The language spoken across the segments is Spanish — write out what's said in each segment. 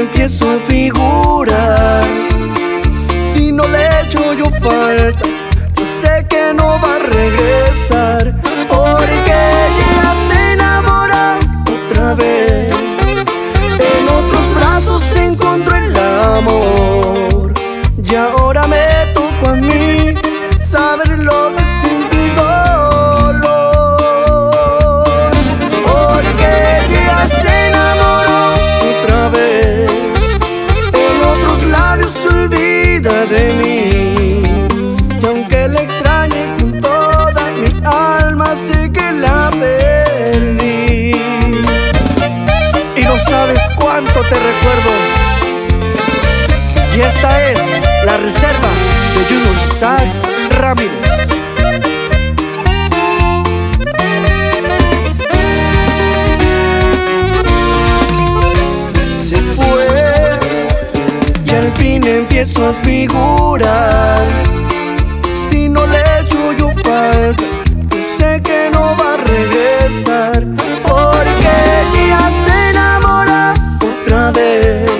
empiezo a figurar. Si no le echo yo falta, yo sé que no va a regresar. Porque ella se enamora otra vez. En otros brazos se encontró el amor. Y ahora me tanto te recuerdo. Y esta es la reserva de Junior Sax Ramírez. Se fue y al fin empiezo a figurar. Si no le vez.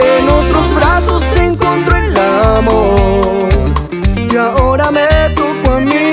En otros brazos encontró el amor y ahora me tocó a mí.